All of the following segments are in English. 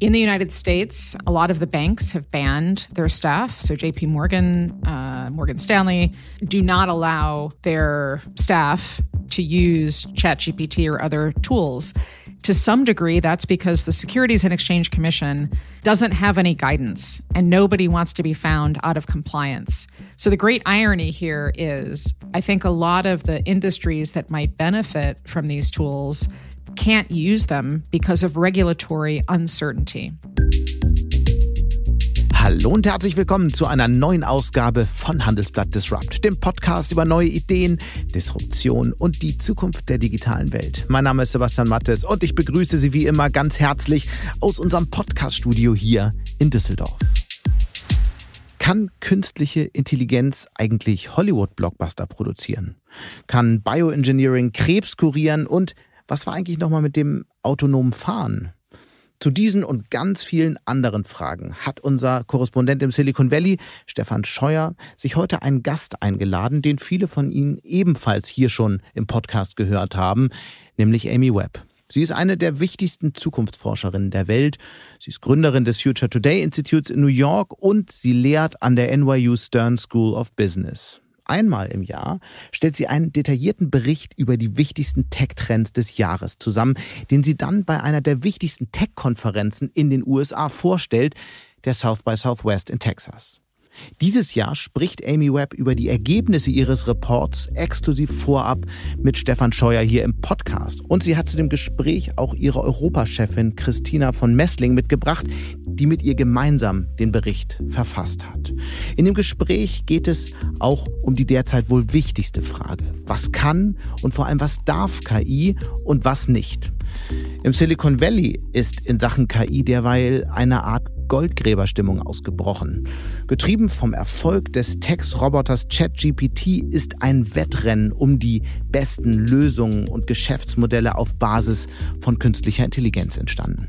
In the United States, a lot of the banks have banned their staff. So, JP Morgan, uh, Morgan Stanley do not allow their staff to use ChatGPT or other tools. To some degree, that's because the Securities and Exchange Commission doesn't have any guidance and nobody wants to be found out of compliance. So, the great irony here is I think a lot of the industries that might benefit from these tools can't use them because of regulatory uncertainty. Hallo und herzlich willkommen zu einer neuen Ausgabe von Handelsblatt Disrupt, dem Podcast über neue Ideen, Disruption und die Zukunft der digitalen Welt. Mein Name ist Sebastian Mattes und ich begrüße Sie wie immer ganz herzlich aus unserem Podcaststudio hier in Düsseldorf. Kann künstliche Intelligenz eigentlich Hollywood-Blockbuster produzieren? Kann Bioengineering Krebs kurieren und was war eigentlich nochmal mit dem autonomen Fahren? Zu diesen und ganz vielen anderen Fragen hat unser Korrespondent im Silicon Valley, Stefan Scheuer, sich heute einen Gast eingeladen, den viele von Ihnen ebenfalls hier schon im Podcast gehört haben, nämlich Amy Webb. Sie ist eine der wichtigsten Zukunftsforscherinnen der Welt. Sie ist Gründerin des Future Today Institutes in New York und sie lehrt an der NYU Stern School of Business. Einmal im Jahr stellt sie einen detaillierten Bericht über die wichtigsten Tech-Trends des Jahres zusammen, den sie dann bei einer der wichtigsten Tech-Konferenzen in den USA vorstellt, der South by Southwest in Texas. Dieses Jahr spricht Amy Webb über die Ergebnisse ihres Reports exklusiv vorab mit Stefan Scheuer hier im Podcast. Und sie hat zu dem Gespräch auch ihre Europachefin Christina von Messling mitgebracht, die mit ihr gemeinsam den Bericht verfasst hat. In dem Gespräch geht es auch um die derzeit wohl wichtigste Frage. Was kann und vor allem was darf KI und was nicht? Im Silicon Valley ist in Sachen KI derweil eine Art Goldgräberstimmung ausgebrochen. Getrieben vom Erfolg des Textroboters ChatGPT ist ein Wettrennen um die besten Lösungen und Geschäftsmodelle auf Basis von künstlicher Intelligenz entstanden.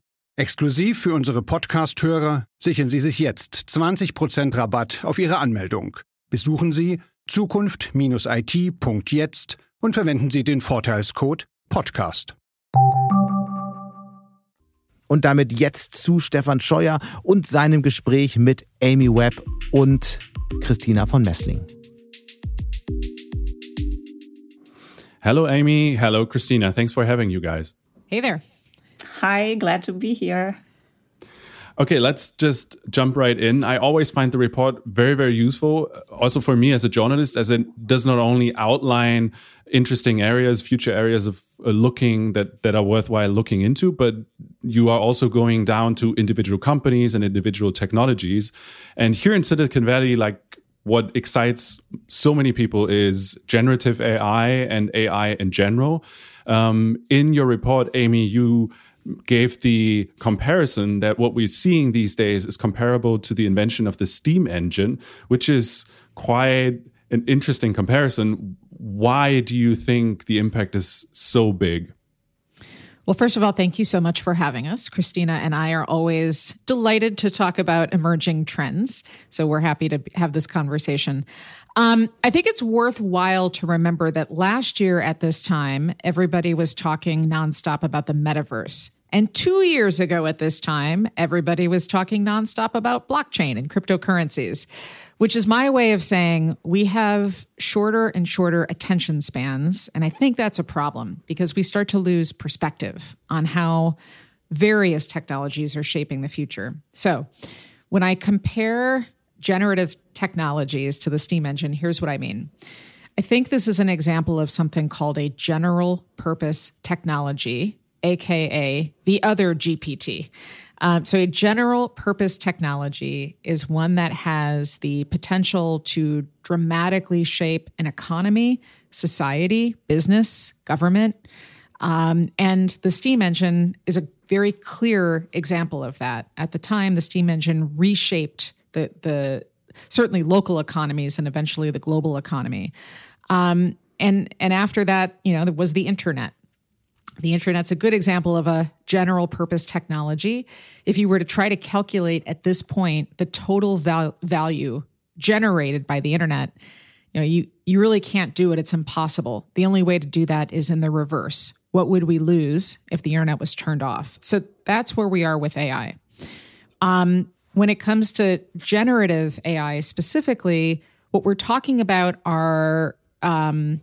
Exklusiv für unsere Podcast-Hörer sichern Sie sich jetzt 20% Rabatt auf Ihre Anmeldung. Besuchen Sie zukunft-it.jetzt und verwenden Sie den Vorteilscode Podcast. Und damit jetzt zu Stefan Scheuer und seinem Gespräch mit Amy Webb und Christina von Messling. Hello, Amy. Hello, Christina. Thanks for having you guys. Hey there. Hi, glad to be here. Okay, let's just jump right in. I always find the report very, very useful, also for me as a journalist, as it does not only outline interesting areas, future areas of uh, looking that that are worthwhile looking into, but you are also going down to individual companies and individual technologies. And here in Silicon Valley, like what excites so many people is generative AI and AI in general. Um, in your report, Amy, you gave the comparison that what we're seeing these days is comparable to the invention of the steam engine, which is quite an interesting comparison. Why do you think the impact is so big? Well, first of all, thank you so much for having us. Christina and I are always delighted to talk about emerging trends. So we're happy to have this conversation. Um, I think it's worthwhile to remember that last year at this time, everybody was talking nonstop about the metaverse. And two years ago at this time, everybody was talking nonstop about blockchain and cryptocurrencies, which is my way of saying we have shorter and shorter attention spans. And I think that's a problem because we start to lose perspective on how various technologies are shaping the future. So when I compare generative technologies to the steam engine, here's what I mean. I think this is an example of something called a general purpose technology aka the other GPT. Um, so, a general purpose technology is one that has the potential to dramatically shape an economy, society, business, government. Um, and the steam engine is a very clear example of that. At the time, the steam engine reshaped the the certainly local economies and eventually the global economy. Um, and and after that, you know, there was the internet. The internet's a good example of a general purpose technology. If you were to try to calculate at this point the total val- value generated by the internet, you know, you you really can't do it. It's impossible. The only way to do that is in the reverse. What would we lose if the internet was turned off? So that's where we are with AI. Um, when it comes to generative AI specifically, what we're talking about are, um,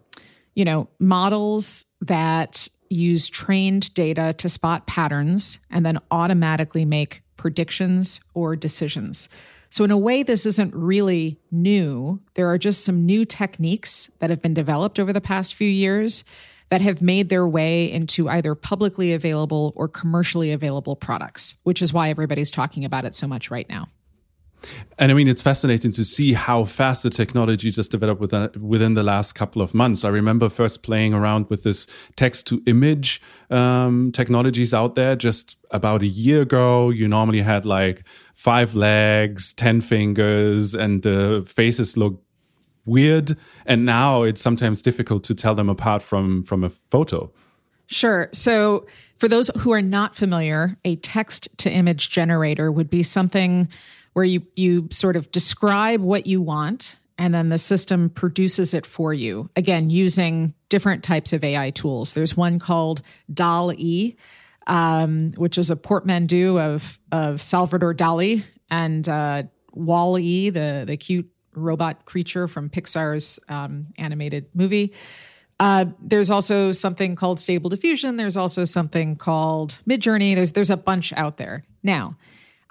you know, models that use trained data to spot patterns and then automatically make predictions or decisions. So, in a way, this isn't really new. There are just some new techniques that have been developed over the past few years that have made their way into either publicly available or commercially available products, which is why everybody's talking about it so much right now. And I mean, it's fascinating to see how fast the technology just developed within, within the last couple of months. I remember first playing around with this text to image um, technologies out there just about a year ago. You normally had like five legs, 10 fingers, and the faces look weird. And now it's sometimes difficult to tell them apart from, from a photo. Sure. So, for those who are not familiar, a text to image generator would be something where you you sort of describe what you want and then the system produces it for you. Again using different types of ai tools. There's one called DALL-E um, which is a portmanteau of of salvador dali and uh, wall-e the the cute robot creature from pixar's um, animated movie. Uh, there's also something called stable diffusion. There's also something called midjourney. There's there's a bunch out there. Now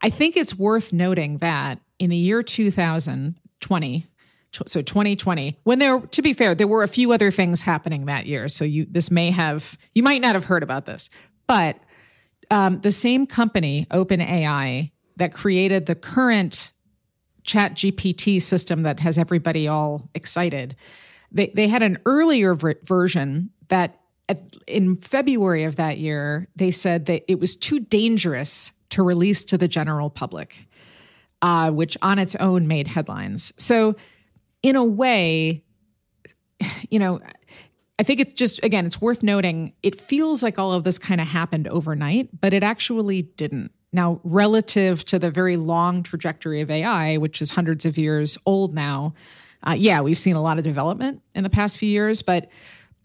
I think it's worth noting that in the year 2020, so 2020, when there, to be fair, there were a few other things happening that year. So you, this may have, you might not have heard about this, but um, the same company, OpenAI, that created the current Chat GPT system that has everybody all excited, they they had an earlier ver- version that at, in February of that year they said that it was too dangerous to release to the general public, uh, which on its own made headlines. So, in a way, you know, I think it's just, again, it's worth noting it feels like all of this kind of happened overnight, but it actually didn't. Now, relative to the very long trajectory of AI, which is hundreds of years old now, uh, yeah, we've seen a lot of development in the past few years. But,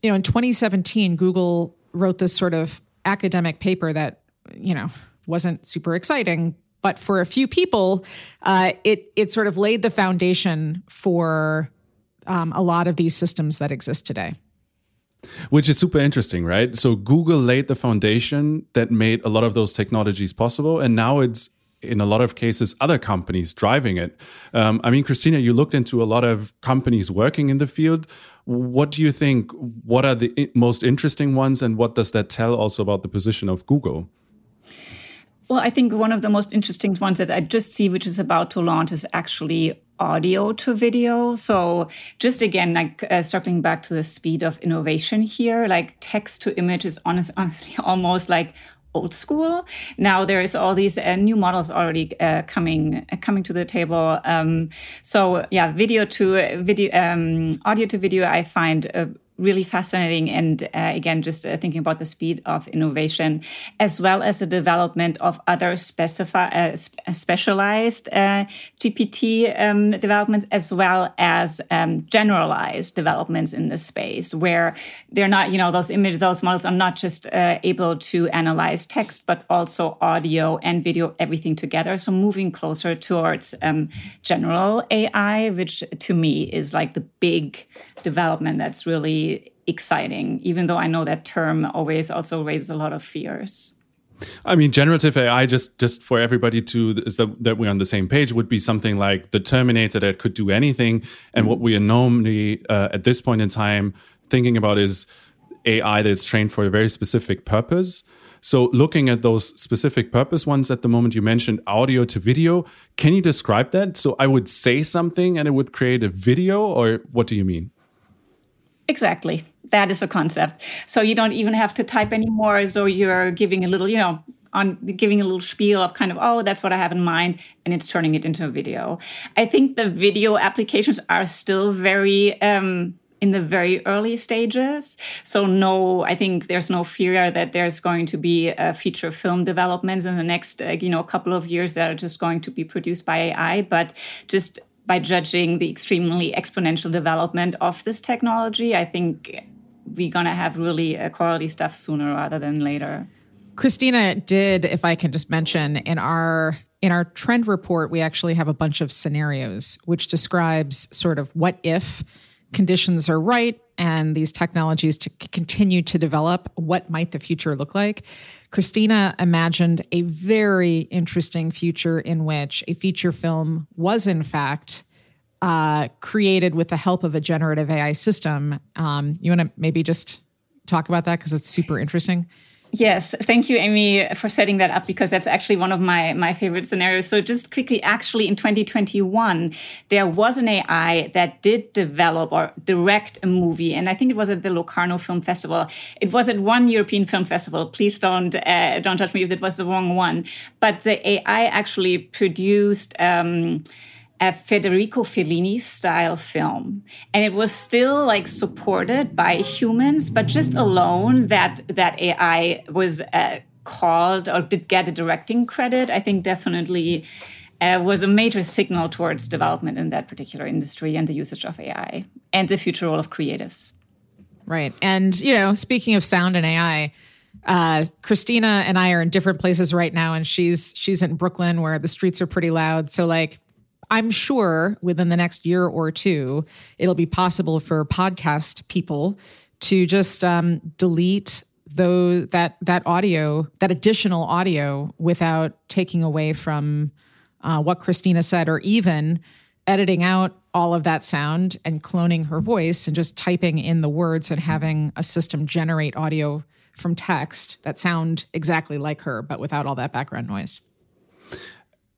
you know, in 2017, Google wrote this sort of academic paper that, you know, wasn't super exciting. But for a few people, uh, it it sort of laid the foundation for um, a lot of these systems that exist today. Which is super interesting, right? So Google laid the foundation that made a lot of those technologies possible, and now it's in a lot of cases other companies driving it. Um, I mean, Christina, you looked into a lot of companies working in the field. What do you think? What are the most interesting ones, and what does that tell also about the position of Google? Well, I think one of the most interesting ones that I just see, which is about to launch, is actually audio to video. So just again, like uh, circling back to the speed of innovation here, like text to image is honest, honestly almost like old school. Now there is all these uh, new models already uh, coming uh, coming to the table. Um, so yeah, video to video, um, audio to video, I find uh, really fascinating. And uh, again, just uh, thinking about the speed of innovation, as well as the development of other specify, uh, uh specialized uh, GPT um, developments, as well as um, generalized developments in the space, where they're not, you know, those images, those models are not just able to analyze text, but also audio and video, everything together. So moving closer towards um, general AI, which to me is like the big development that's really exciting, even though I know that term always also raises a lot of fears. I mean, generative AI, just just for everybody to is that, that we're on the same page, would be something like the Terminator that could do anything. And what we are normally uh, at this point in time thinking about is AI that's trained for a very specific purpose. So, looking at those specific purpose ones at the moment, you mentioned audio to video. Can you describe that? So, I would say something and it would create a video, or what do you mean? Exactly. That is a concept. So you don't even have to type anymore as though you're giving a little, you know, on giving a little spiel of kind of, oh, that's what I have in mind, and it's turning it into a video. I think the video applications are still very um, in the very early stages. So no, I think there's no fear that there's going to be a feature film developments in the next, uh, you know, couple of years that are just going to be produced by AI, but just by judging the extremely exponential development of this technology, I think we're going to have really quality stuff sooner rather than later. Christina did, if I can just mention, in our in our trend report, we actually have a bunch of scenarios which describes sort of what if conditions are right and these technologies to continue to develop, what might the future look like? Christina imagined a very interesting future in which a feature film was, in fact, uh, created with the help of a generative AI system. Um, you want to maybe just talk about that because it's super interesting? Yes, thank you, Amy, for setting that up because that's actually one of my my favorite scenarios. So, just quickly, actually, in 2021, there was an AI that did develop or direct a movie, and I think it was at the Locarno Film Festival. It was at one European film festival. Please don't uh, don't judge me if it was the wrong one, but the AI actually produced. Um, a Federico Fellini style film. And it was still like supported by humans, but just alone that that AI was uh, called or did get a directing credit, I think definitely uh, was a major signal towards development in that particular industry and the usage of AI and the future role of creatives. Right. And, you know, speaking of sound and AI, uh, Christina and I are in different places right now, and she's she's in Brooklyn where the streets are pretty loud. So like I'm sure within the next year or two, it'll be possible for podcast people to just um, delete those that that audio, that additional audio, without taking away from uh, what Christina said, or even editing out all of that sound and cloning her voice and just typing in the words and having a system generate audio from text that sound exactly like her, but without all that background noise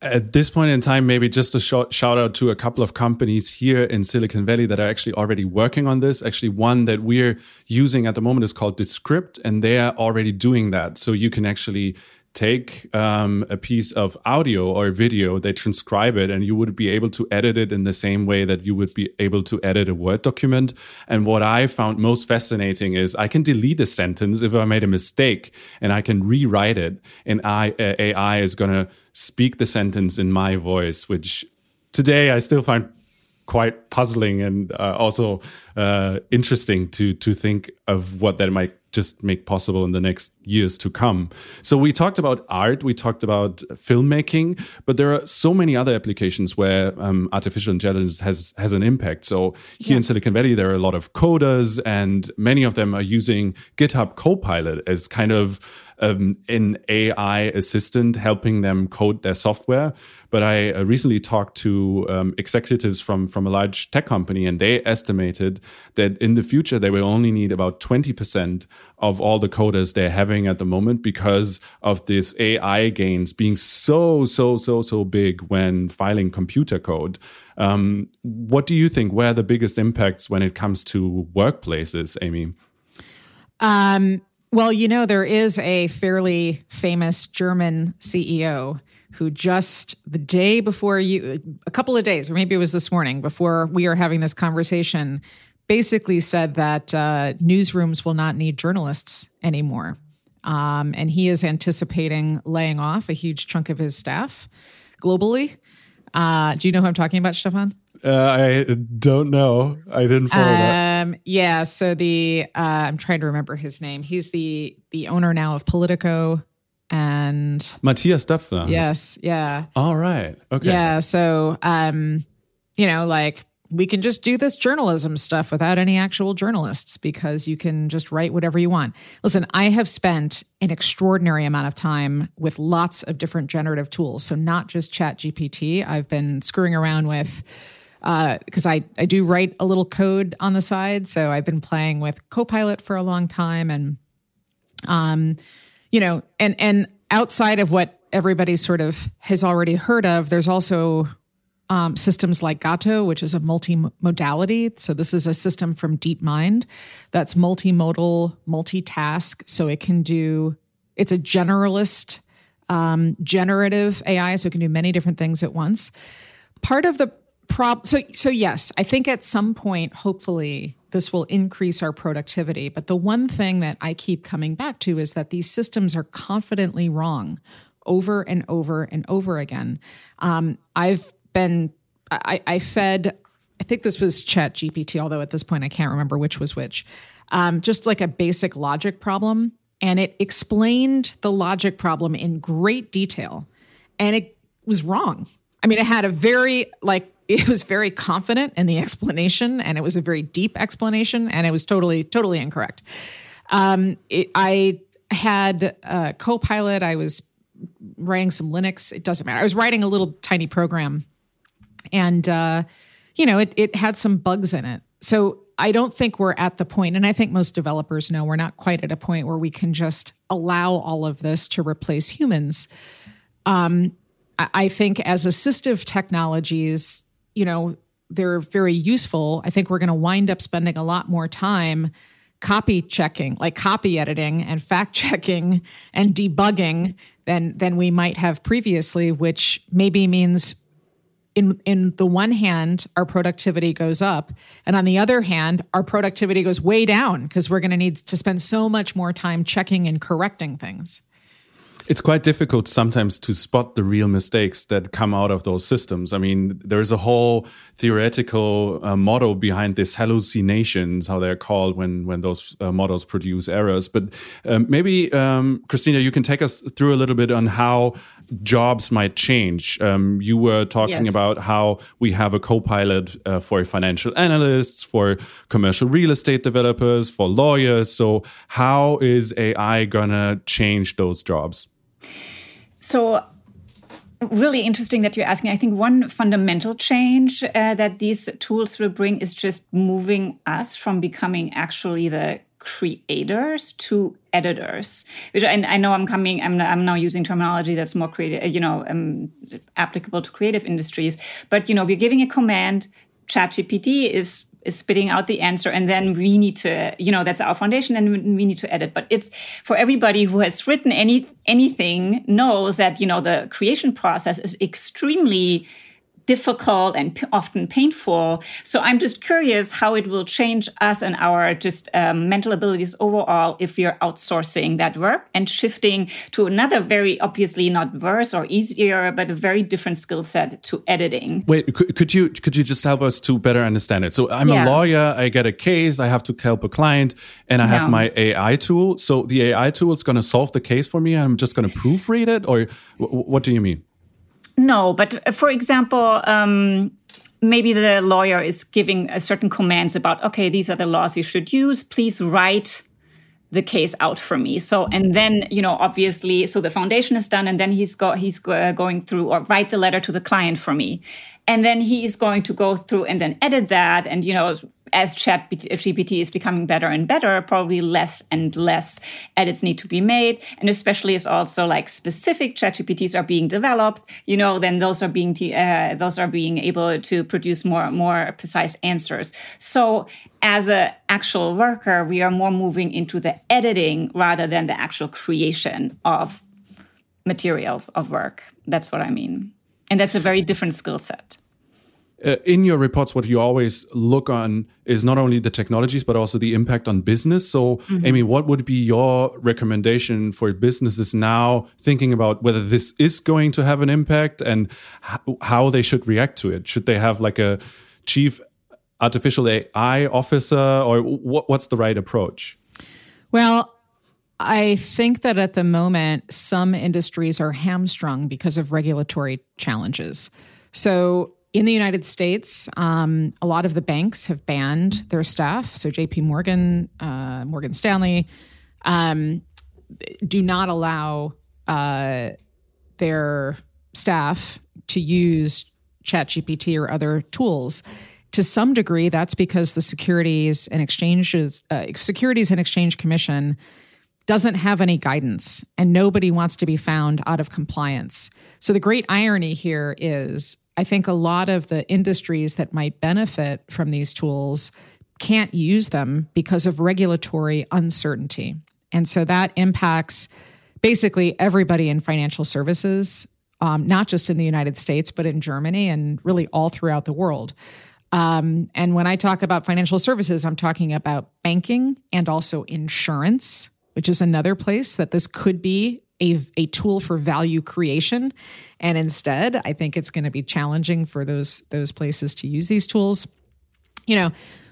at this point in time, maybe just a short shout out to a couple of companies here in Silicon Valley that are actually already working on this. Actually, one that we're using at the moment is called Descript, and they are already doing that. So you can actually take um, a piece of audio or video, they transcribe it, and you would be able to edit it in the same way that you would be able to edit a Word document. And what I found most fascinating is I can delete a sentence if I made a mistake and I can rewrite it. And I, uh, AI is going to speak the sentence in my voice, which today I still find quite puzzling and uh, also uh, interesting to to think of what that might just make possible in the next years to come. So we talked about art, we talked about filmmaking, but there are so many other applications where um, artificial intelligence has has an impact. So here yeah. in Silicon Valley, there are a lot of coders, and many of them are using GitHub Copilot as kind of um, an AI assistant helping them code their software. But I uh, recently talked to um, executives from from a large tech company, and they estimated that in the future they will only need about twenty percent of all the coders they're having at the moment because of this AI gains being so so so so big when filing computer code. Um, what do you think? Where are the biggest impacts when it comes to workplaces, Amy? Um, well, you know, there is a fairly famous German CEO who just the day before you, a couple of days, or maybe it was this morning before we are having this conversation, basically said that uh, newsrooms will not need journalists anymore. Um, and he is anticipating laying off a huge chunk of his staff globally. Uh, do you know who I'm talking about, Stephan? Uh, I don't know. I didn't follow um, that. Yeah. So the uh, I'm trying to remember his name. He's the the owner now of Politico and Matthias Döpfner. Yes. Yeah. All right. Okay. Yeah. So um, you know, like we can just do this journalism stuff without any actual journalists because you can just write whatever you want. Listen, I have spent an extraordinary amount of time with lots of different generative tools. So, not just Chat GPT. I've been screwing around with because uh, I, I do write a little code on the side. So I've been playing with Copilot for a long time. And, um, you know, and, and outside of what everybody sort of has already heard of, there's also um, systems like Gato, which is a multimodality. So this is a system from DeepMind that's multimodal, multitask. So it can do. It's a generalist, um, generative AI, so it can do many different things at once. Part of the prob so so yes, I think at some point, hopefully, this will increase our productivity. But the one thing that I keep coming back to is that these systems are confidently wrong over and over and over again. Um, I've been, I, I, fed, I think this was Chat GPT, although at this point I can't remember which was which, um, just like a basic logic problem. And it explained the logic problem in great detail. And it was wrong. I mean, it had a very, like, it was very confident in the explanation and it was a very deep explanation and it was totally totally incorrect. Um, it, i had a copilot. I was writing some linux. It doesn't matter. I was writing a little tiny program and uh, you know it, it had some bugs in it. So i don't think we're at the point and i think most developers know we're not quite at a point where we can just allow all of this to replace humans. Um, I think as assistive technologies, you know, they're very useful. I think we're going to wind up spending a lot more time copy checking, like copy editing and fact checking and debugging than than we might have previously, which maybe means in in the one hand our productivity goes up and on the other hand our productivity goes way down because we're going to need to spend so much more time checking and correcting things. It's quite difficult sometimes to spot the real mistakes that come out of those systems. I mean, there's a whole theoretical uh, model behind this hallucinations, how they're called when when those uh, models produce errors. But um, maybe, um, Christina, you can take us through a little bit on how jobs might change. Um, you were talking yes. about how we have a co-pilot uh, for financial analysts, for commercial real estate developers, for lawyers. So, how is AI gonna change those jobs? So, really interesting that you're asking. I think one fundamental change uh, that these tools will bring is just moving us from becoming actually the creators to editors which I, I, know i'm coming I'm, I'm now using terminology that's more creative you know um, applicable to creative industries but you know we're giving a command ChatGPT is is spitting out the answer and then we need to you know that's our foundation and we need to edit. But it's for everybody who has written any anything knows that you know the creation process is extremely difficult and p- often painful. So I'm just curious how it will change us and our just um, mental abilities overall if we are outsourcing that work and shifting to another very obviously not worse or easier, but a very different skill set to editing. Wait, could, could, you could you just help us to better understand it? So I'm yeah. a lawyer. I get a case. I have to help a client, and I have my AI tool. So the AI tool is going to solve the case for me. I'm just going to proofread it, or what do you mean? No, but uh, for example, um, maybe the lawyer is giving a certain commands about, okay, these are the laws we should use. Please write the case out for me. So, and then, you know, obviously, so the foundation is done and then he's got, he's uh, going through or write the letter to the client for me. And then he is going to go through and then edit that and, you know, as chat GPT is becoming better and better, probably less and less edits need to be made. And especially as also like specific chat GPTs are being developed, you know, then those are being, uh, those are being able to produce more, more precise answers. So as an actual worker, we are more moving into the editing rather than the actual creation of materials of work. That's what I mean. And that's a very different skill set uh, in your reports, what you always look on is not only the technologies, but also the impact on business. So, mm-hmm. Amy, what would be your recommendation for businesses now thinking about whether this is going to have an impact and how they should react to it? Should they have like a chief artificial AI officer or what, what's the right approach? Well, I think that at the moment, some industries are hamstrung because of regulatory challenges. So, in the United States, um, a lot of the banks have banned their staff. So J.P. Morgan, uh, Morgan Stanley, um, do not allow uh, their staff to use ChatGPT or other tools. To some degree, that's because the Securities and Exchanges uh, Securities and Exchange Commission doesn't have any guidance, and nobody wants to be found out of compliance. So the great irony here is I think a lot of the industries that might benefit from these tools can't use them because of regulatory uncertainty. And so that impacts basically everybody in financial services, um, not just in the United States, but in Germany and really all throughout the world. Um, and when I talk about financial services, I'm talking about banking and also insurance, which is another place that this could be a, a tool for value creation. And instead, I think it's going to be challenging for those those places to use these tools. You know,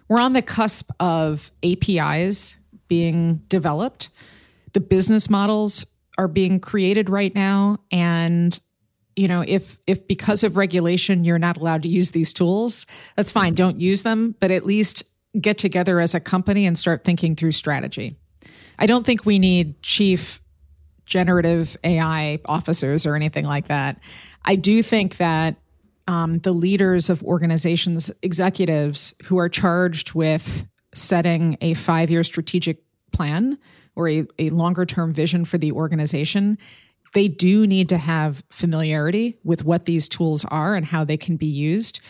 we're on the cusp of APIs being developed. The business models are being created right now and you know if if because of regulation you're not allowed to use these tools that's fine don't use them but at least get together as a company and start thinking through strategy i don't think we need chief generative ai officers or anything like that i do think that um, the leaders of organizations executives who are charged with setting a five year strategic plan or a, a longer term vision for the organization, they do need to have familiarity with what these tools are and how they can be used.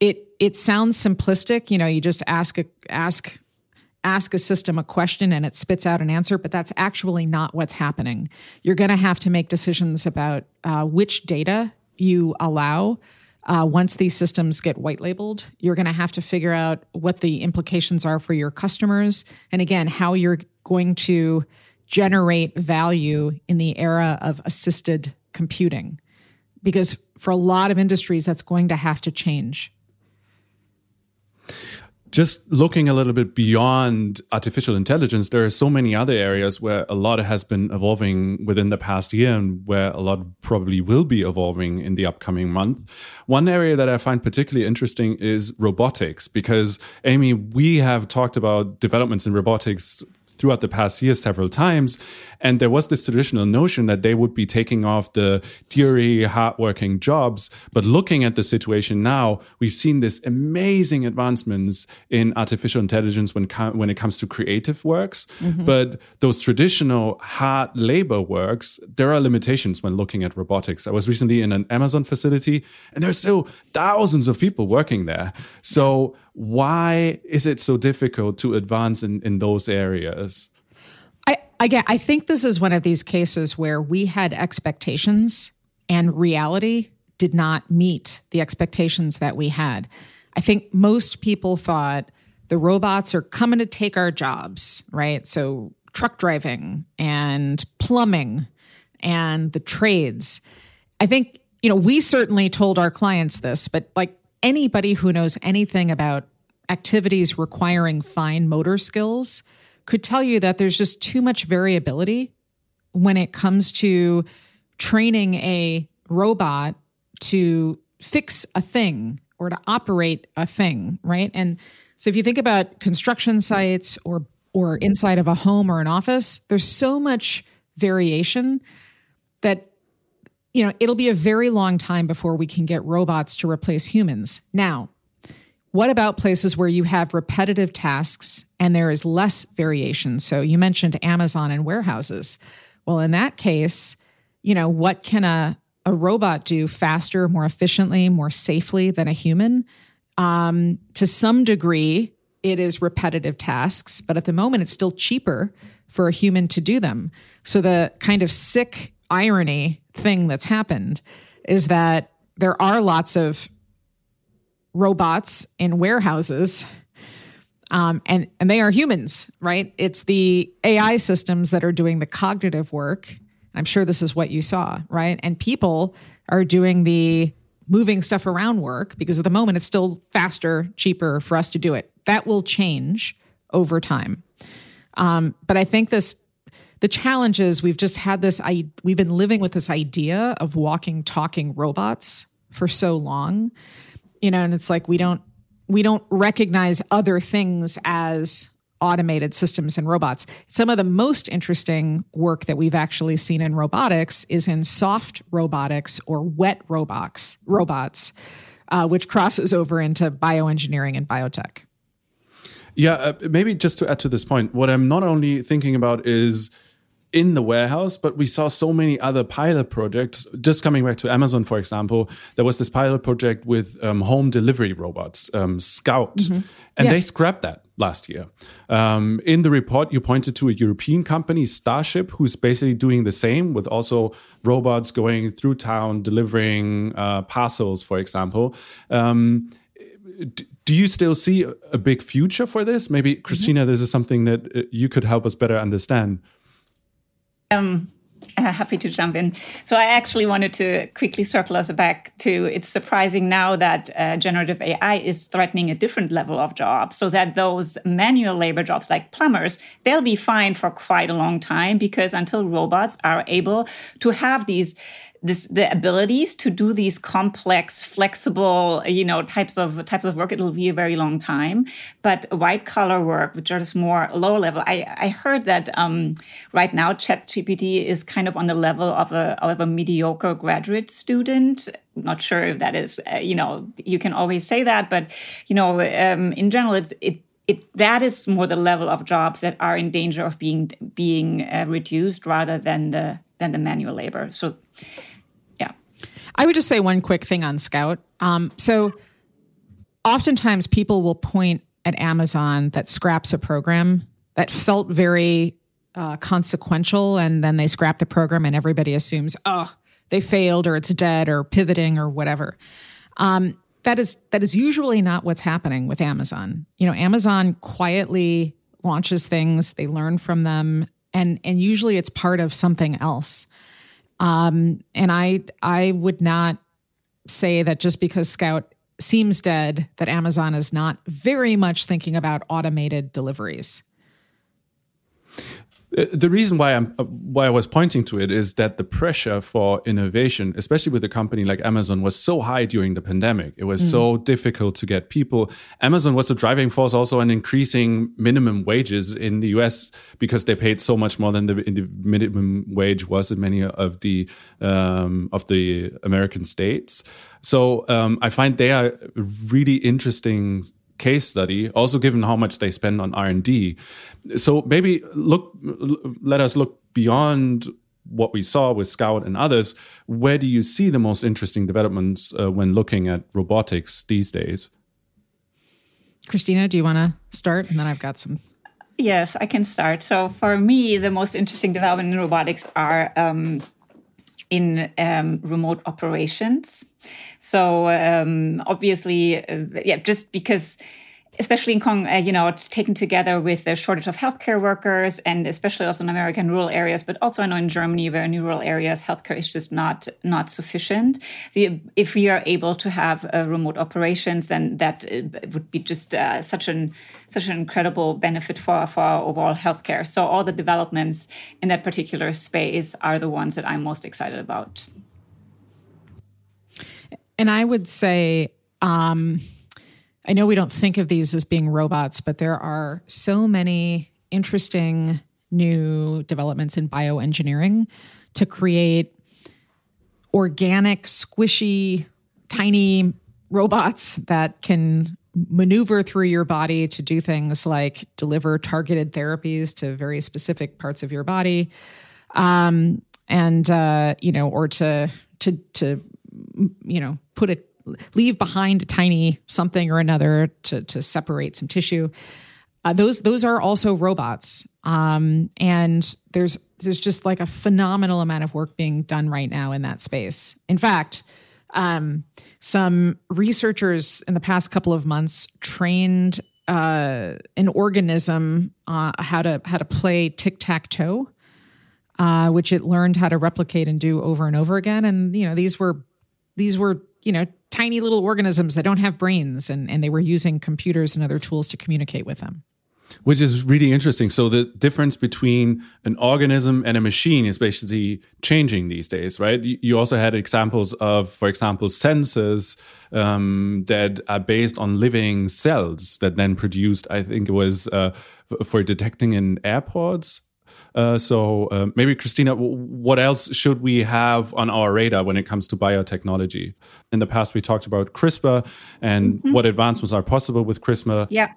It it sounds simplistic, you know, you just ask a ask ask a system a question and it spits out an answer, but that's actually not what's happening. You're going to have to make decisions about uh, which data you allow uh, once these systems get white labeled, you're going to have to figure out what the implications are for your customers. And again, how you're going to generate value in the era of assisted computing. Because for a lot of industries, that's going to have to change just looking a little bit beyond artificial intelligence, there are so many other areas where a lot has been evolving within the past year and where a lot probably will be evolving in the upcoming month. One area that I find particularly interesting is robotics, because Amy, we have talked about developments in robotics throughout the past years several times. And there was this traditional notion that they would be taking off the deary, hardworking jobs. But looking at the situation now, we've seen this amazing advancements in artificial intelligence when, when it comes to creative works. Mm-hmm. But those traditional hard labor works, there are limitations when looking at robotics. I was recently in an Amazon facility and there's still thousands of people working there. So why is it so difficult to advance in, in those areas? I again, I think this is one of these cases where we had expectations and reality did not meet the expectations that we had. I think most people thought the robots are coming to take our jobs, right? So truck driving and plumbing and the trades. I think, you know, we certainly told our clients this, but like anybody who knows anything about activities requiring fine motor skills could tell you that there's just too much variability when it comes to training a robot to fix a thing or to operate a thing, right? And so if you think about construction sites or or inside of a home or an office, there's so much variation that you know, it'll be a very long time before we can get robots to replace humans. Now, what about places where you have repetitive tasks and there is less variation? So you mentioned Amazon and warehouses. Well, in that case, you know, what can a, a robot do faster, more efficiently, more safely than a human? Um, to some degree, it is repetitive tasks, but at the moment, it's still cheaper for a human to do them. So the kind of sick irony thing that's happened is that there are lots of robots in warehouses. Um, and and they are humans, right? It's the AI systems that are doing the cognitive work. I'm sure this is what you saw, right? And people are doing the moving stuff around work because at the moment it's still faster, cheaper for us to do it. That will change over time. Um, but I think this the challenge is we've just had this I we've been living with this idea of walking talking robots for so long you know, and it's like we don't we don't recognize other things as automated systems and robots. Some of the most interesting work that we've actually seen in robotics is in soft robotics or wet robots, robots, uh, which crosses over into bioengineering and biotech. Yeah, uh, maybe just to add to this point, what I'm not only thinking about is in the warehouse, but we saw so many other pilot projects. Just coming back to Amazon, for example, there was this pilot project with um, home delivery robots, um, Scout, mm-hmm. and yeah. they scrapped that last year. Um, in the report, you pointed to a European company, Starship, who's basically doing the same with also robots going through town delivering uh, parcels, for example. Um, do you still see a big future for this? Maybe, Christina, mm-hmm. this is something that uh, you could help us better understand. Um, uh, happy to jump in. So I actually wanted to quickly circle us back to it's surprising now that uh, generative AI is threatening a different level of jobs so that those manual labor jobs like plumbers, they'll be fine for quite a long time because until robots are able to have these this the abilities to do these complex, flexible, you know, types of types of work. It'll be a very long time. But white collar work, which are just more lower level. I, I heard that um, right now ChatGPT is kind of on the level of a of a mediocre graduate student. not sure if that is, uh, you know, you can always say that, but you know, um, in general, it's it it, that is more the level of jobs that are in danger of being being uh, reduced rather than the than the manual labor. So I would just say one quick thing on Scout. Um, so, oftentimes people will point at Amazon that scraps a program that felt very uh, consequential, and then they scrap the program, and everybody assumes, oh, they failed, or it's dead, or pivoting, or whatever. Um, that is that is usually not what's happening with Amazon. You know, Amazon quietly launches things; they learn from them, and and usually it's part of something else. Um, and I I would not say that just because Scout seems dead, that Amazon is not very much thinking about automated deliveries. Uh, the reason why I'm uh, why I was pointing to it is that the pressure for innovation, especially with a company like Amazon, was so high during the pandemic. It was mm. so difficult to get people. Amazon was the driving force also in increasing minimum wages in the U.S. because they paid so much more than the, the minimum wage was in many of the um, of the American states. So um, I find they are really interesting case study also given how much they spend on r&d so maybe look let us look beyond what we saw with scout and others. Where do you see the most interesting developments uh, when looking at robotics these days? Christina do you want to start? And then i've got some. Yes i can start. So for me the most interesting development in robotics are um, in um, remote operations. So um, obviously, uh, yeah, just because especially in Kong, uh, you know, taken together with the shortage of healthcare workers and especially also in American rural areas, but also I know in Germany, where in rural areas, healthcare is just not not sufficient. The, if we are able to have uh, remote operations, then that uh, would be just uh, such an such an incredible benefit for for our overall healthcare. So all the developments in that particular space are the ones that I'm most excited about. And I would say. Um, I know we don't think of these as being robots, but there are so many interesting new developments in bioengineering to create organic, squishy, tiny robots that can maneuver through your body to do things like deliver targeted therapies to very specific parts of your body um, and uh, you know or to to to you know put a leave behind a tiny something or another to, to separate some tissue. Uh, those those are also robots, um, and there's there's just like a phenomenal amount of work being done right now in that space. In fact, um, some researchers in the past couple of months trained uh, an organism uh, how to how to play tic tac toe, uh, which it learned how to replicate and do over and over again. And you know these were these were you know tiny little organisms that don't have brains and, and they were using computers and other tools to communicate with them. Which is really interesting. So the difference between an organism and a machine is basically changing these days right? You also had examples of for example sensors um, that are based on living cells that then produced i think it was uh, for detecting in airports uh, so uh, maybe Christina, what else should we have on our radar when it comes to biotechnology? In the past, we talked about CRISPR and mm -hmm. what advancements are possible with CRISPR. Yeah.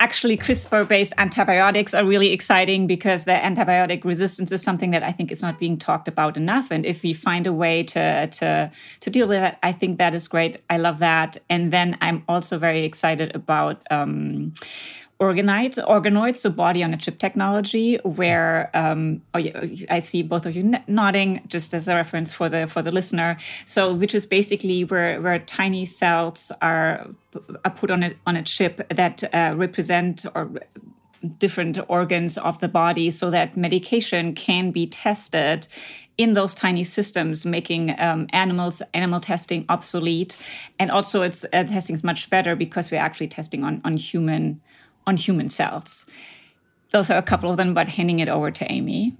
actually CRISPR-based antibiotics are really exciting because the antibiotic resistance is something that I think is not being talked about enough. And if we find a way to to to deal with that, I think that is great. I love that. And then I'm also very excited about. Um, organoids, organoids, so body on a chip technology, where um, oh, I see both of you nodding, just as a reference for the for the listener. So, which is basically where where tiny cells are are put on a on a chip that uh, represent or different organs of the body, so that medication can be tested in those tiny systems, making um, animals animal testing obsolete, and also it's uh, testing is much better because we're actually testing on on human on human cells. Those are a couple of them, but handing it over to Amy.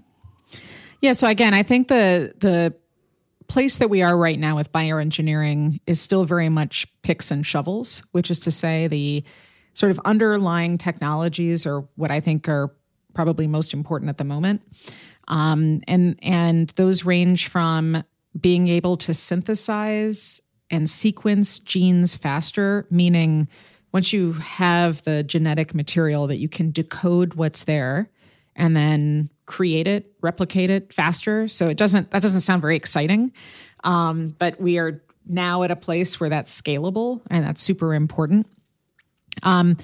Yeah. So again, I think the the place that we are right now with bioengineering is still very much picks and shovels, which is to say the sort of underlying technologies are what I think are probably most important at the moment. Um, and and those range from being able to synthesize and sequence genes faster, meaning once you have the genetic material that you can decode what's there and then create it, replicate it faster. So it doesn't that doesn't sound very exciting, um, but we are now at a place where that's scalable and that's super important. Um,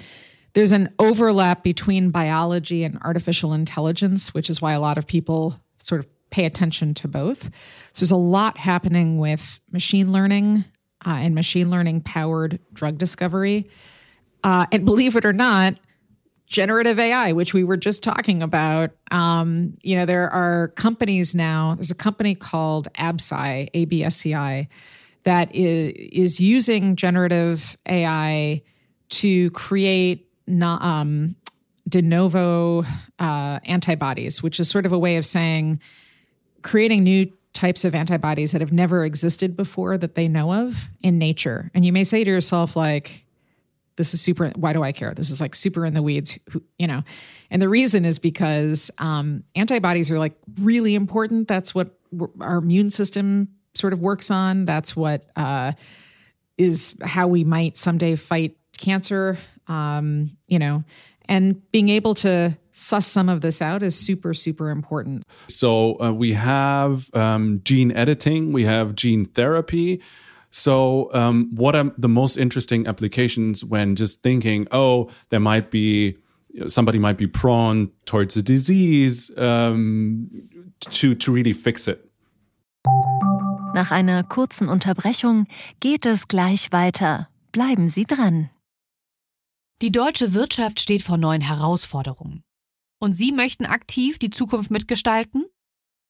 there's an overlap between biology and artificial intelligence, which is why a lot of people sort of pay attention to both. So there's a lot happening with machine learning uh, and machine learning powered drug discovery. Uh, and believe it or not, generative AI, which we were just talking about, um, you know, there are companies now. There's a company called ABSCI, ABSCI, that is, is using generative AI to create um, de novo uh, antibodies, which is sort of a way of saying creating new types of antibodies that have never existed before that they know of in nature. And you may say to yourself, like, this is super why do i care? This is like super in the weeds you know? And the reason is because um, antibodies are like really important. That's what our immune system sort of works on. That's what uh, is how we might someday fight cancer um, you know? And being able to suss some of this out is super super important. So uh, we have um, gene editing. We have gene therapy so, um, what are the most interesting applications when just thinking, oh, there might be somebody might be prone towards a disease um, to to really fix it? Nach einer kurzen Unterbrechung geht es gleich weiter. Bleiben Sie dran. Die deutsche Wirtschaft steht vor neuen Herausforderungen. Und Sie möchten aktiv die Zukunft mitgestalten?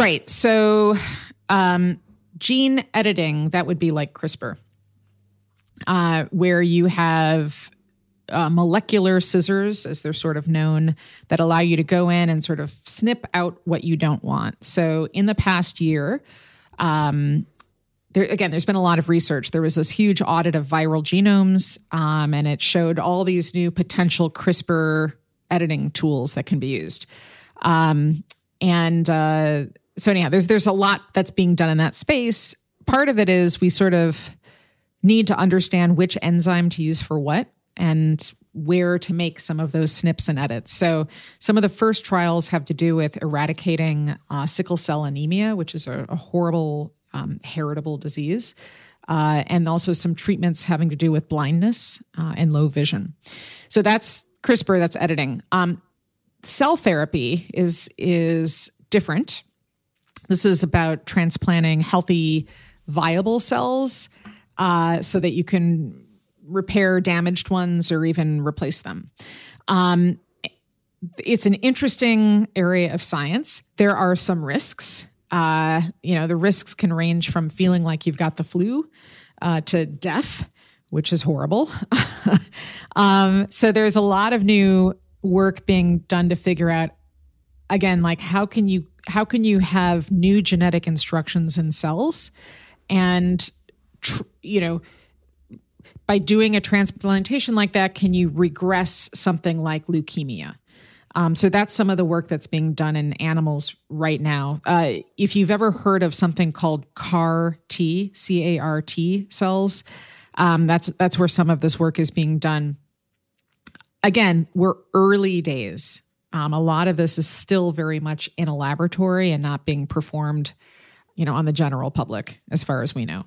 Right. So, um, gene editing, that would be like CRISPR, uh, where you have uh, molecular scissors, as they're sort of known, that allow you to go in and sort of snip out what you don't want. So, in the past year, um, there, again, there's been a lot of research. There was this huge audit of viral genomes, um, and it showed all these new potential CRISPR editing tools that can be used. Um, and uh, so anyhow, there's there's a lot that's being done in that space. Part of it is we sort of need to understand which enzyme to use for what and where to make some of those snips and edits. So some of the first trials have to do with eradicating uh, sickle cell anemia, which is a, a horrible um, heritable disease. Uh, and also some treatments having to do with blindness uh, and low vision. So that's CRISPR, that's editing. Um, cell therapy is is different. This is about transplanting healthy, viable cells uh, so that you can repair damaged ones or even replace them. Um, it's an interesting area of science. There are some risks. Uh, you know, the risks can range from feeling like you've got the flu uh, to death which is horrible. um, so there's a lot of new work being done to figure out again like how can you how can you have new genetic instructions in cells and tr- you know by doing a transplantation like that can you regress something like leukemia um, so that's some of the work that's being done in animals right now. Uh, if you've ever heard of something called CAR T, C A R T cells, um, that's that's where some of this work is being done. Again, we're early days. Um, a lot of this is still very much in a laboratory and not being performed, you know, on the general public, as far as we know.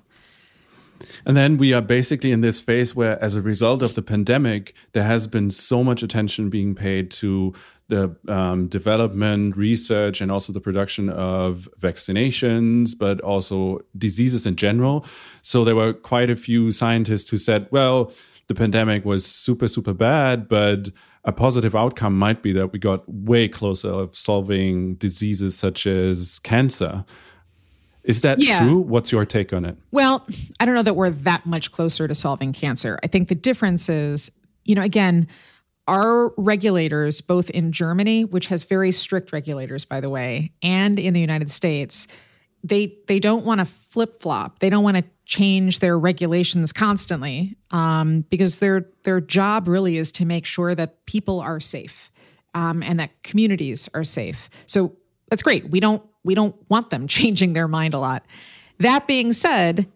And then we are basically in this phase where, as a result of the pandemic, there has been so much attention being paid to the um, development, research, and also the production of vaccinations, but also diseases in general. So there were quite a few scientists who said, well, the pandemic was super, super bad, but a positive outcome might be that we got way closer of solving diseases such as cancer. Is that yeah. true? What's your take on it? Well, I don't know that we're that much closer to solving cancer. I think the difference is, you know, again, our regulators, both in Germany, which has very strict regulators, by the way, and in the United States, they they don't want to flip flop. They don't want to change their regulations constantly um, because their their job really is to make sure that people are safe um, and that communities are safe. So that's great. We don't we don't want them changing their mind a lot. That being said,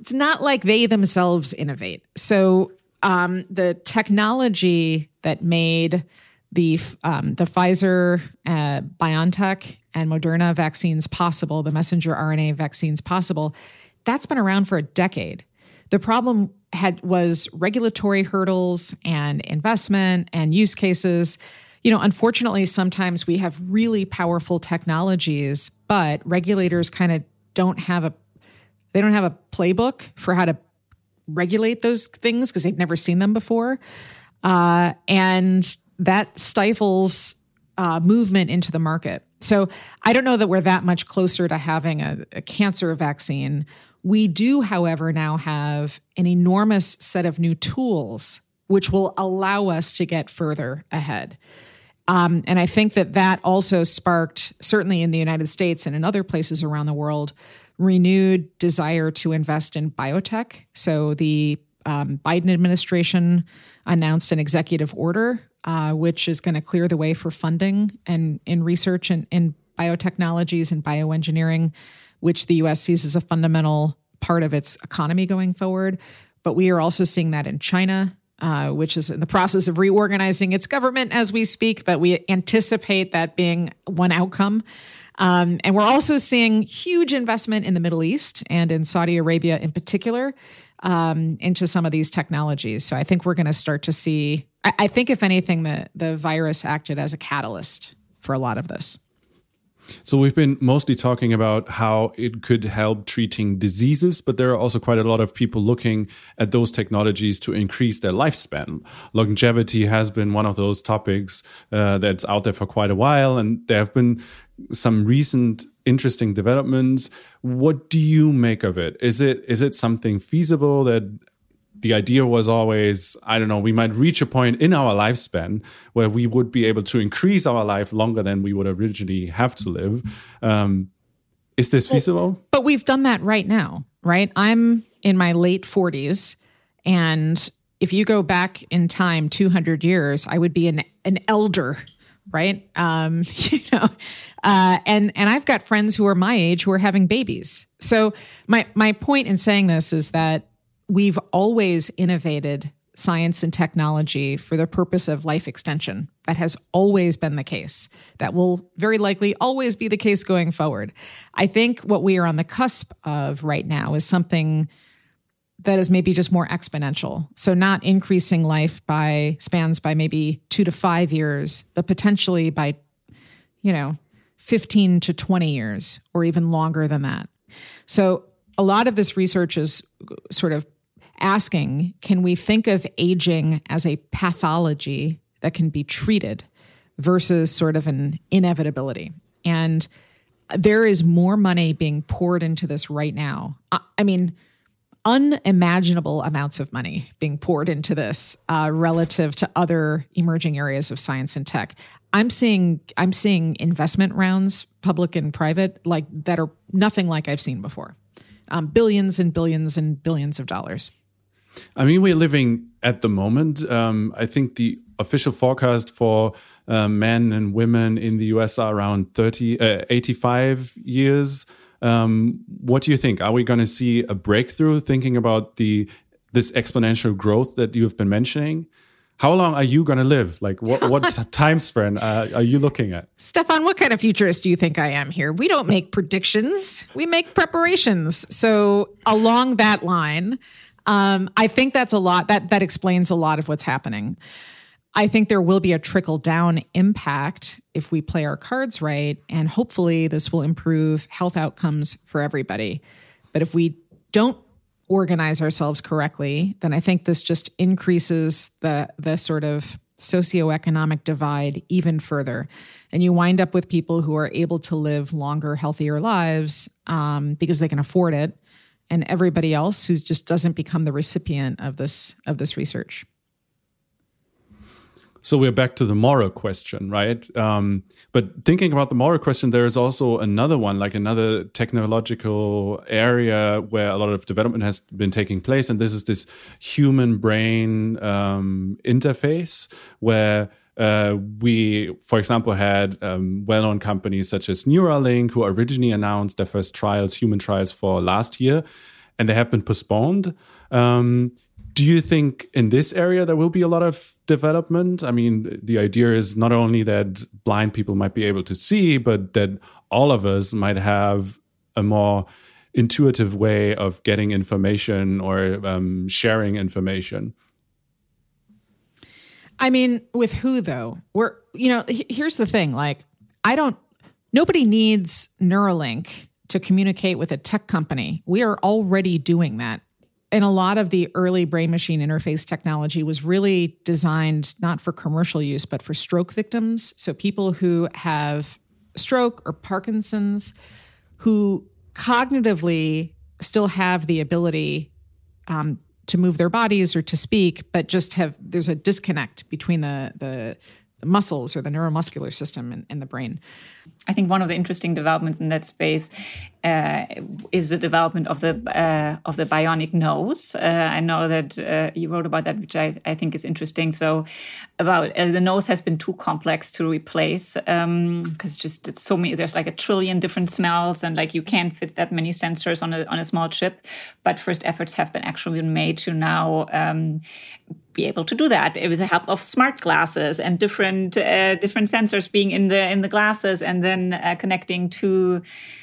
it's not like they themselves innovate. So um, the technology that made the um, the Pfizer, uh, BioNTech, and Moderna vaccines possible, the messenger RNA vaccines possible, that's been around for a decade. The problem had was regulatory hurdles and investment and use cases. You know, unfortunately, sometimes we have really powerful technologies, but regulators kind of don't have a they don't have a playbook for how to regulate those things because they've never seen them before. Uh, and that stifles uh, movement into the market. So I don't know that we're that much closer to having a, a cancer vaccine. We do, however, now have an enormous set of new tools which will allow us to get further ahead. Um, and I think that that also sparked, certainly in the United States and in other places around the world, renewed desire to invest in biotech. So the um, Biden administration announced an executive order, uh, which is going to clear the way for funding and in research and in biotechnologies and bioengineering, which the U.S. sees as a fundamental part of its economy going forward. But we are also seeing that in China. Uh, which is in the process of reorganizing its government as we speak, but we anticipate that being one outcome. Um, and we're also seeing huge investment in the Middle East and in Saudi Arabia in particular um, into some of these technologies. So I think we're going to start to see. I, I think, if anything, the the virus acted as a catalyst for a lot of this. So we've been mostly talking about how it could help treating diseases, but there are also quite a lot of people looking at those technologies to increase their lifespan. Longevity has been one of those topics uh, that's out there for quite a while, and there have been some recent interesting developments. What do you make of it? Is it is it something feasible that the idea was always, I don't know, we might reach a point in our lifespan where we would be able to increase our life longer than we would originally have to live. Um, is this feasible? Well, but we've done that right now, right? I'm in my late 40s. And if you go back in time 200 years, I would be an, an elder right? Um, you know, uh, and and I've got friends who are my age who are having babies. So my my point in saying this is that we've always innovated science and technology for the purpose of life extension. That has always been the case. That will very likely always be the case going forward. I think what we are on the cusp of right now is something that is maybe just more exponential. So not increasing life by spans by maybe 2 to 5 years, but potentially by you know, 15 to 20 years or even longer than that. So a lot of this research is sort of asking can we think of aging as a pathology that can be treated versus sort of an inevitability? And there is more money being poured into this right now. I mean, unimaginable amounts of money being poured into this uh, relative to other emerging areas of science and tech. I'm seeing I'm seeing investment rounds, public and private, like that are nothing like I've seen before. Um, billions and billions and billions of dollars. I mean, we're living at the moment. Um, I think the official forecast for uh, men and women in the US are around 30, uh, 85 years. Um, what do you think? Are we going to see a breakthrough thinking about the this exponential growth that you've been mentioning? How long are you going to live? Like, what, what time span uh, are you looking at? Stephan, what kind of futurist do you think I am here? We don't make predictions, we make preparations. So, along that line, um, I think that's a lot. That that explains a lot of what's happening. I think there will be a trickle down impact if we play our cards right, and hopefully this will improve health outcomes for everybody. But if we don't organize ourselves correctly, then I think this just increases the the sort of socioeconomic divide even further. And you wind up with people who are able to live longer, healthier lives um, because they can afford it and everybody else who just doesn't become the recipient of this of this research. So we're back to the moral question, right? Um, but thinking about the moral question, there is also another one, like another technological area where a lot of development has been taking place, and this is this human brain um, interface where uh, we, for example, had um, well-known companies such as Neuralink, who originally announced their first trials, human trials, for last year, and they have been postponed. Um, do you think in this area there will be a lot of development? I mean, the idea is not only that blind people might be able to see, but that all of us might have a more intuitive way of getting information or um, sharing information. I mean, with who though? We're, you know, here's the thing like, I don't, nobody needs Neuralink to communicate with a tech company. We are already doing that. And a lot of the early brain machine interface technology was really designed not for commercial use, but for stroke victims. So people who have stroke or Parkinson's who cognitively still have the ability um, to move their bodies or to speak, but just have there's a disconnect between the the, the muscles or the neuromuscular system and, in the brain. I think one of the interesting developments in that space uh, is the development of the uh, of the bionic nose. Uh, I know that uh, you wrote about that, which I, I think is interesting. So, about uh, the nose has been too complex to replace because um, just it's so many. There's like a trillion different smells, and like you can't fit that many sensors on a on a small chip. But first efforts have been actually made to now. Um, be able to do that with the help of smart glasses and different uh, different sensors being in the in the glasses and then uh, connecting to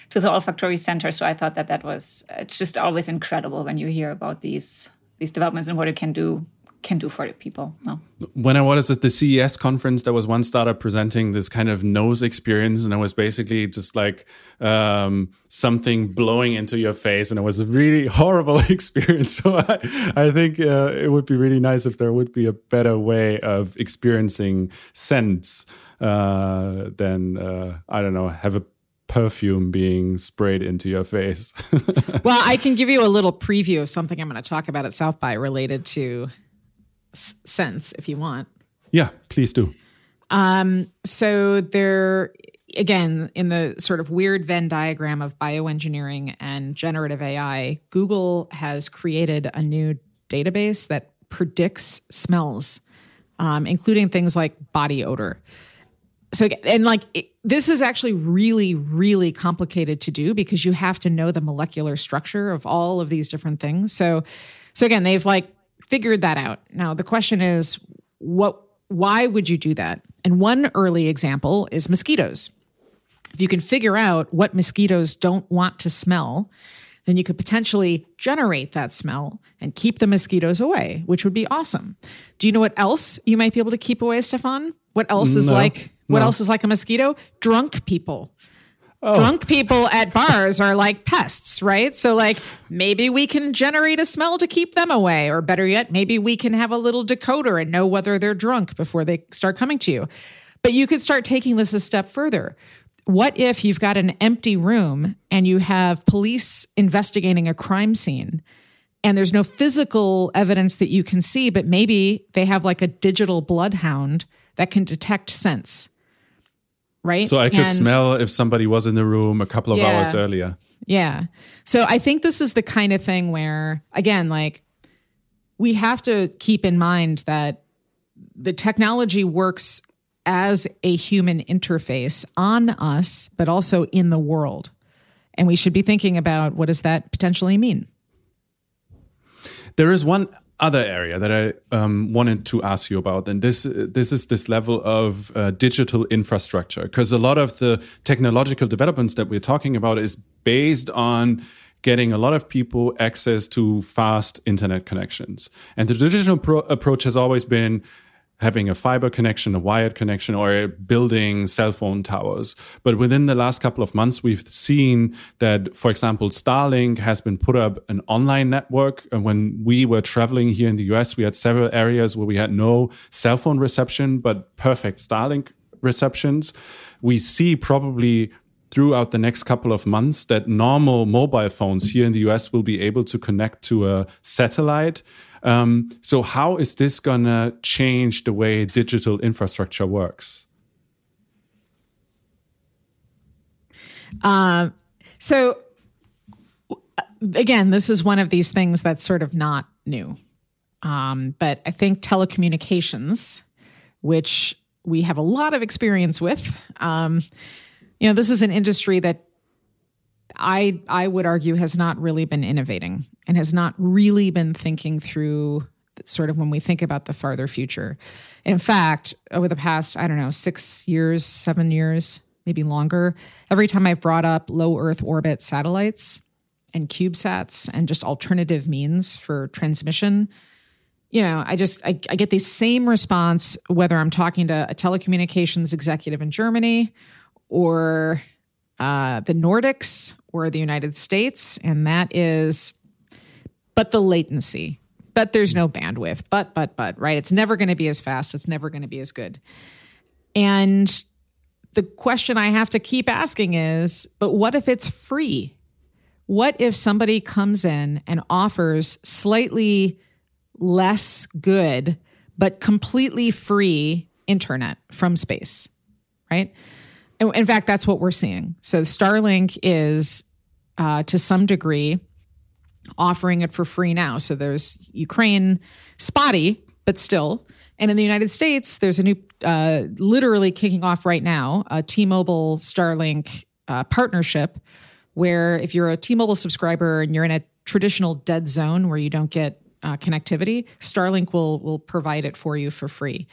to the olfactory center. So I thought that that was it's just always incredible when you hear about these these developments and what it can do can do for the people. No. When I was at the CES conference, there was one startup presenting this kind of nose experience, and it was basically just like um, something blowing into your face, and it was a really horrible experience. So I, I think uh, it would be really nice if there would be a better way of experiencing scents uh, than uh, I don't know have a perfume being sprayed into your face. well, I can give you a little preview of something I'm going to talk about at South by related to s- scents if you want. Yeah, please do. Um, so there again in the sort of weird Venn diagram of bioengineering and generative AI, Google has created a new database that predicts smells, um, including things like body odor so and like it, this is actually really really complicated to do because you have to know the molecular structure of all of these different things so so again they've like figured that out now the question is what why would you do that and one early example is mosquitoes if you can figure out what mosquitoes don't want to smell then you could potentially generate that smell and keep the mosquitoes away, which would be awesome. Do you know what else you might be able to keep away, Stephan? What else is no. like what no. else is like a mosquito? Drunk people. Oh. Drunk people at bars are like pests, right? So, like, maybe we can generate a smell to keep them away. Or better yet, maybe we can have a little decoder and know whether they're drunk before they start coming to you. But you could start taking this a step further. What if you've got an empty room and you have police investigating a crime scene and there's no physical evidence that you can see, but maybe they have like a digital bloodhound that can detect scents. Right. So I could and, smell if somebody was in the room a couple of yeah, hours earlier. Yeah. So I think this is the kind of thing where, again, like we have to keep in mind that the technology works as a human interface on us, but also in the world. And we should be thinking about what does that potentially mean? There is one other area that I um, wanted to ask you about, and this this is this level of uh, digital infrastructure, because a lot of the technological developments that we're talking about is based on getting a lot of people access to fast internet connections. And the traditional approach has always been having a fiber connection, a wired connection, or building cell phone towers. But within the last couple of months, we've seen that, for example, Starlink has been put up an online network. And when we were traveling here in the US, we had several areas where we had no cell phone reception, but perfect Starlink receptions. We see probably throughout the next couple of months that normal mobile phones here in the US will be able to connect to a satellite. Um, so, how is this going to change the way digital infrastructure works? Uh, so, again, this is one of these things that's sort of not new. Um, but I think telecommunications, which we have a lot of experience with, um, you know, this is an industry that I I would argue has not really been innovating and has not really been thinking through sort of when we think about the farther future. In fact, over the past, I don't know, 6 years, 7 years, maybe longer, every time I've brought up low earth orbit satellites and CubeSats and just alternative means for transmission, you know, I just I, I get the same response whether I'm talking to a telecommunications executive in Germany or uh, the Nordics or the United States, and that is, but the latency, but there's no bandwidth, but, but, but, right? It's never going to be as fast, it's never going to be as good. And the question I have to keep asking is, but what if it's free? What if somebody comes in and offers slightly less good, but completely free internet from space, right? In fact, that's what we're seeing. So Starlink is, uh, to some degree, offering it for free now. So there's Ukraine, spotty, but still. And in the United States, there's a new, uh, literally kicking off right now, a T-Mobile Starlink uh, partnership, where if you're a T-Mobile subscriber and you're in a traditional dead zone where you don't get uh, connectivity, Starlink will will provide it for you for free.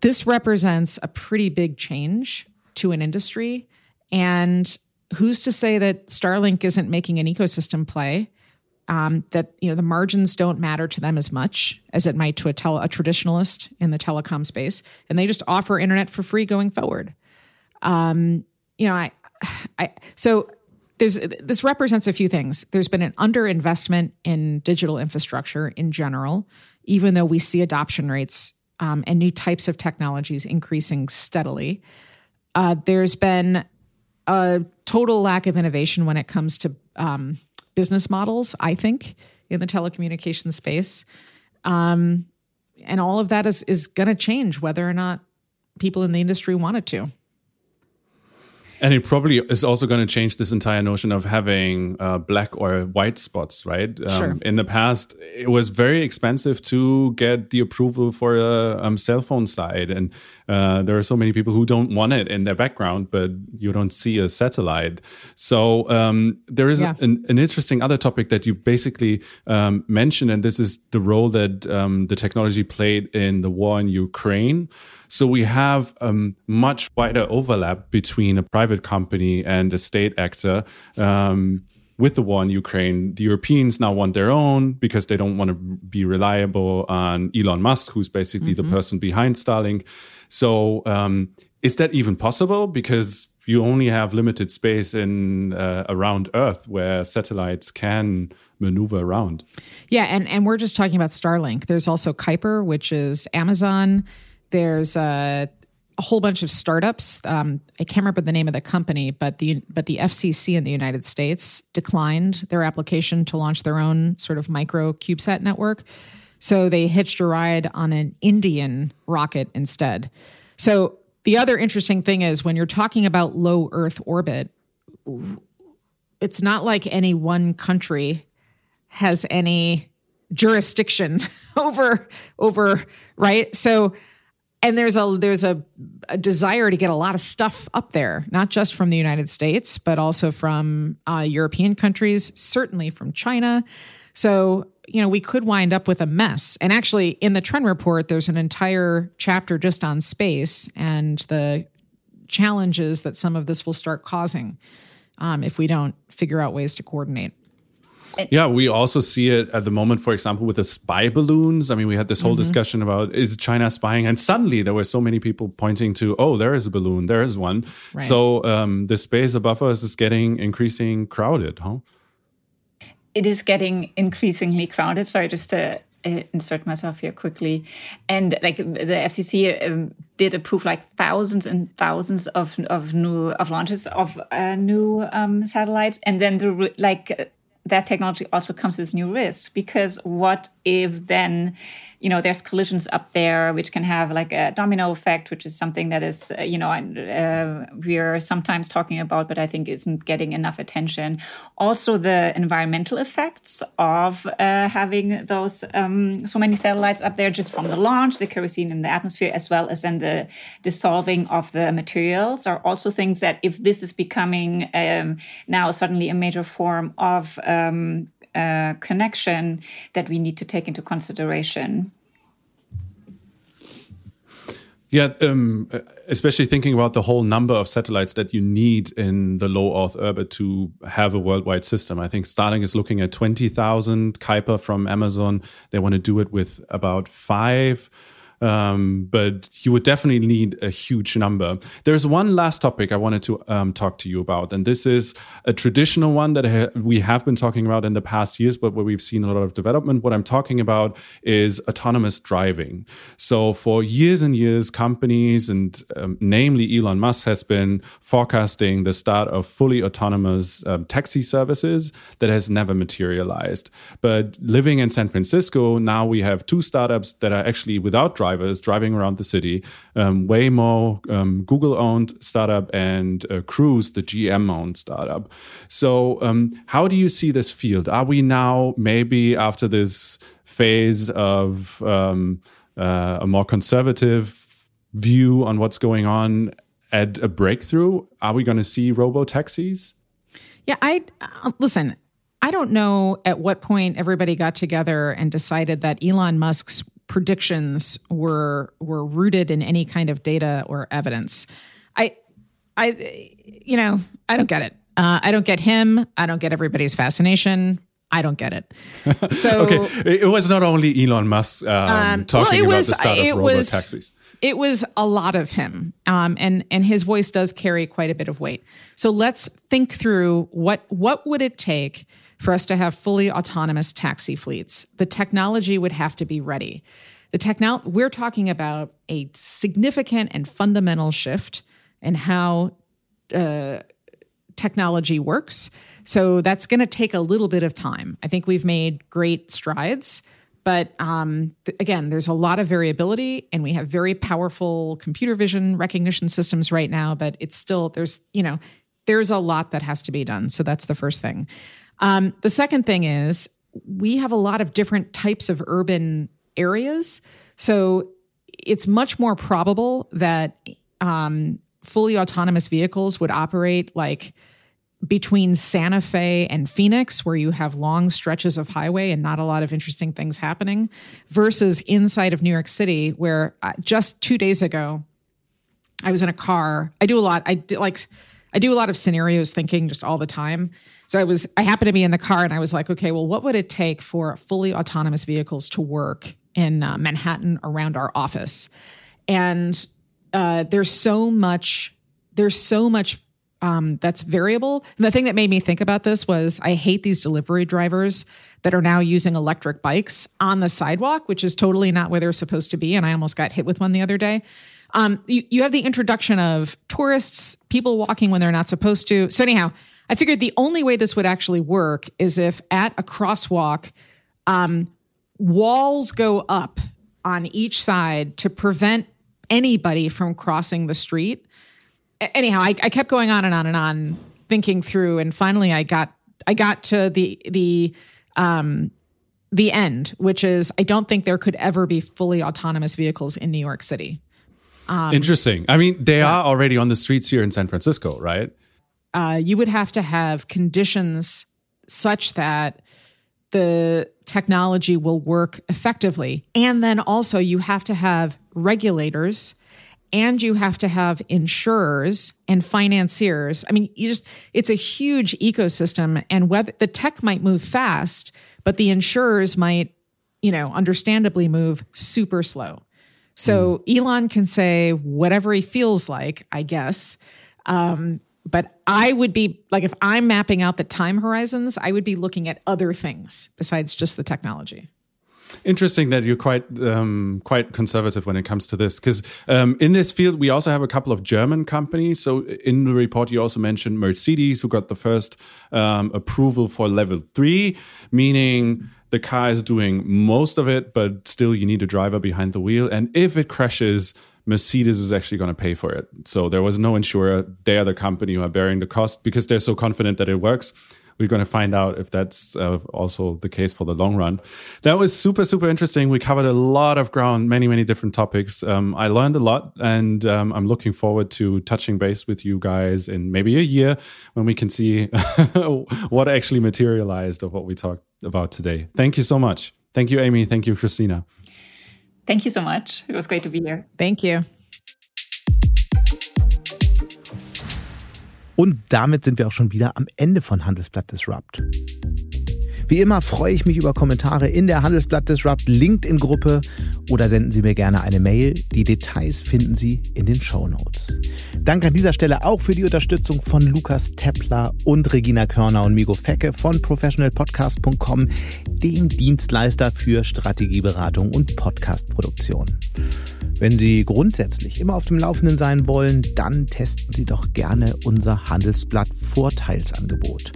This represents a pretty big change to an industry. And who's to say that Starlink isn't making an ecosystem play? Um, that you know the margins don't matter to them as much as it might to a, tele, a traditionalist in the telecom space, and they just offer internet for free going forward. Um, you know, I, I so there's this represents a few things. There's been an underinvestment in digital infrastructure in general, even though we see adoption rates um, and new types of technologies increasing steadily. Uh, there's been a total lack of innovation when it comes to um, business models, I think, in the telecommunications space. Um, and all of that is, is going to change whether or not people in the industry want it to. And it probably is also going to change this entire notion of having uh, black or white spots, right? Um, sure. In the past, it was very expensive to get the approval for a um, cell phone site. And uh, there are so many people who don't want it in their background, but you don't see a satellite. So um, there is yeah. an, an, interesting other topic that you basically um, mentioned, and this is the role that um, the technology played in the war in Ukraine. So we have a um, much wider overlap between a private company and a state actor. Um, with the war in Ukraine, the Europeans now want their own because they don't want to be reliable on Elon Musk, who's basically mm-hmm. the person behind Starlink. So, um, is that even possible? Because you only have limited space in uh, around Earth where satellites can maneuver around. Yeah, and and we're just talking about Starlink. There's also Kuiper, which is Amazon. There's uh, a whole bunch of startups. Um, I can't remember the name of the company, but the but the FCC in the United States declined their application to launch their own sort of micro CubeSat network. So they hitched a ride on an Indian rocket instead. So the other interesting thing is when you're talking about low Earth orbit, it's not like any one country has any jurisdiction over over right so and there's a there's a, a, desire to get a lot of stuff up there not just from the united states but also from uh, european countries certainly from china. So you know we could wind up with a mess. And actually in the trend report there's an entire chapter just on space and the challenges that some of this will start causing um, if we don't figure out ways to coordinate yeah, we also see it at the moment, for example, with the spy balloons. I mean, we had this whole mm-hmm. discussion about is China spying, and suddenly there were so many people pointing to, oh, there is a balloon, there is one. Right. So um, the space above us is getting increasing crowded, huh? It is getting increasingly crowded. Sorry, just to uh, insert myself here quickly. And like the FCC um, did approve like thousands and thousands of of new of launches of uh, new um, satellites, and then the like that technology also comes with new risks because what if then you know there's collisions up there which can have like a domino effect which is something that is uh, you know uh, we're sometimes talking about but i think isn't getting enough attention. Also the environmental effects of uh, having those um, so many satellites up there just from the launch the kerosene in the atmosphere as well as then the dissolving of the materials are also things that if this is becoming um, now suddenly a major form of um, uh, connection that we need to take into consideration. Yeah, um, especially thinking about the whole number of satellites that you need in the low Earth orbit to have a worldwide system. I think Starlink is looking at 20,000. Kuiper from Amazon, they want to do it with about five. Um, but you would definitely need a huge number. There's one last topic I wanted to um, talk to you about, and this is a traditional one that ha we have been talking about in the past years, but where we've seen a lot of development. What I'm talking about is autonomous driving. So for years and years, companies and um, namely Elon Musk has been forecasting the start of fully autonomous um, taxi services that has never materialized. But living in San Francisco, now we have two startups that are actually without driving drivers driving around the city. Um, Waymo, um, Google owned startup, and uh, Cruise, the GM owned startup. So, um, how do you see this field? Are we now maybe after this phase of um, uh, a more conservative view on what's going on at a breakthrough? Are we going to see robo taxis? Yeah, I uh, listen. I don't know at what point everybody got together and decided that Elon Musk's predictions were were rooted in any kind of data or evidence. I, I, you know, I don't get it. Uh, I don't get him. I don't get everybody's fascination. I don't get it. So okay, it was not only Elon Musk um, um, talking well, about was, the start of robo taxis. It was a lot of him, um, and and his voice does carry quite a bit of weight. So let's think through what what would it take for us to have fully autonomous taxi fleets. The technology would have to be ready. The technology we're talking about a significant and fundamental shift in how uh, technology works. So that's going to take a little bit of time. I think we've made great strides, but um, th- again, there's a lot of variability, and we have very powerful computer vision recognition systems right now. But it's still there's you know there's a lot that has to be done. So that's the first thing. Um, the second thing is we have a lot of different types of urban areas. So it's much more probable that um, fully autonomous vehicles would operate like between Santa Fe and Phoenix, where you have long stretches of highway and not a lot of interesting things happening, versus inside of New York City, where uh, just two days ago, I was in a car. I do a lot. I do, like I do a lot of scenarios thinking just all the time. So I was, I happened to be in the car and I was like, okay, well, what would it take for fully autonomous vehicles to work in uh, Manhattan around our office? And uh, there's so much, there's so much um, that's variable. And the thing that made me think about this was I hate these delivery drivers that are now using electric bikes on the sidewalk, which is totally not where they're supposed to be. And I almost got hit with one the other day. Um, you, you have the introduction of tourists, people walking when they're not supposed to. So anyhow, I figured the only way this would actually work is if at a crosswalk, um, walls go up on each side to prevent anybody from crossing the street. Anyhow, I, I kept going on and on and on, thinking through, and finally, I got I got to the the um, the end, which is I don't think there could ever be fully autonomous vehicles in New York City. Um, Interesting. I mean, they yeah. are already on the streets here in San Francisco, right? Uh, you would have to have conditions such that the technology will work effectively. And then also, you have to have regulators and you have to have insurers and financiers. I mean, you just, it's a huge ecosystem. And whether the tech might move fast, but the insurers might, you know, understandably move super slow. So mm. Elon can say whatever he feels like, I guess. Um, but I would be like, if I'm mapping out the time horizons, I would be looking at other things besides just the technology. Interesting that you're quite um, quite conservative when it comes to this, because um, in this field we also have a couple of German companies. So in the report you also mentioned Mercedes, who got the first um, approval for level three, meaning the car is doing most of it, but still you need a driver behind the wheel. And if it crashes, Mercedes is actually going to pay for it. So there was no insurer. They are the company who are bearing the cost because they're so confident that it works. We're going to find out if that's uh, also the case for the long run. That was super, super interesting. We covered a lot of ground, many, many different topics. Um, I learned a lot, and um, I'm looking forward to touching base with you guys in maybe a year when we can see what actually materialized of what we talked about today. Thank you so much. Thank you, Amy. Thank you, Christina. Thank you so much. It was great to be here. Thank you. Und damit sind wir auch schon wieder am Ende von Handelsblatt Disrupt. Wie immer freue ich mich über Kommentare in der Handelsblatt Disrupt LinkedIn-Gruppe oder senden Sie mir gerne eine Mail. Die Details finden Sie in den Show Notes. Danke an dieser Stelle auch für die Unterstützung von Lukas Tepler und Regina Körner und Migo Fecke von professionalpodcast.com, dem Dienstleister für Strategieberatung und Podcastproduktion. Wenn Sie grundsätzlich immer auf dem Laufenden sein wollen, dann testen Sie doch gerne unser Handelsblatt Vorteilsangebot.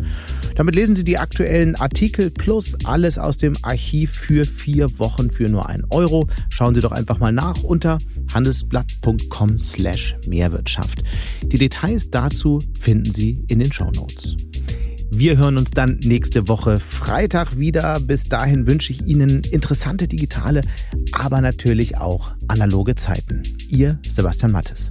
Damit lesen Sie die aktuellen Artikel plus alles aus dem Archiv für vier Wochen für nur ein Euro. Schauen Sie doch einfach mal nach unter handelsblatt.com slash Mehrwirtschaft. Die Details dazu finden Sie in den Show Notes. Wir hören uns dann nächste Woche Freitag wieder. Bis dahin wünsche ich Ihnen interessante digitale, aber natürlich auch analoge Zeiten. Ihr Sebastian Mattes.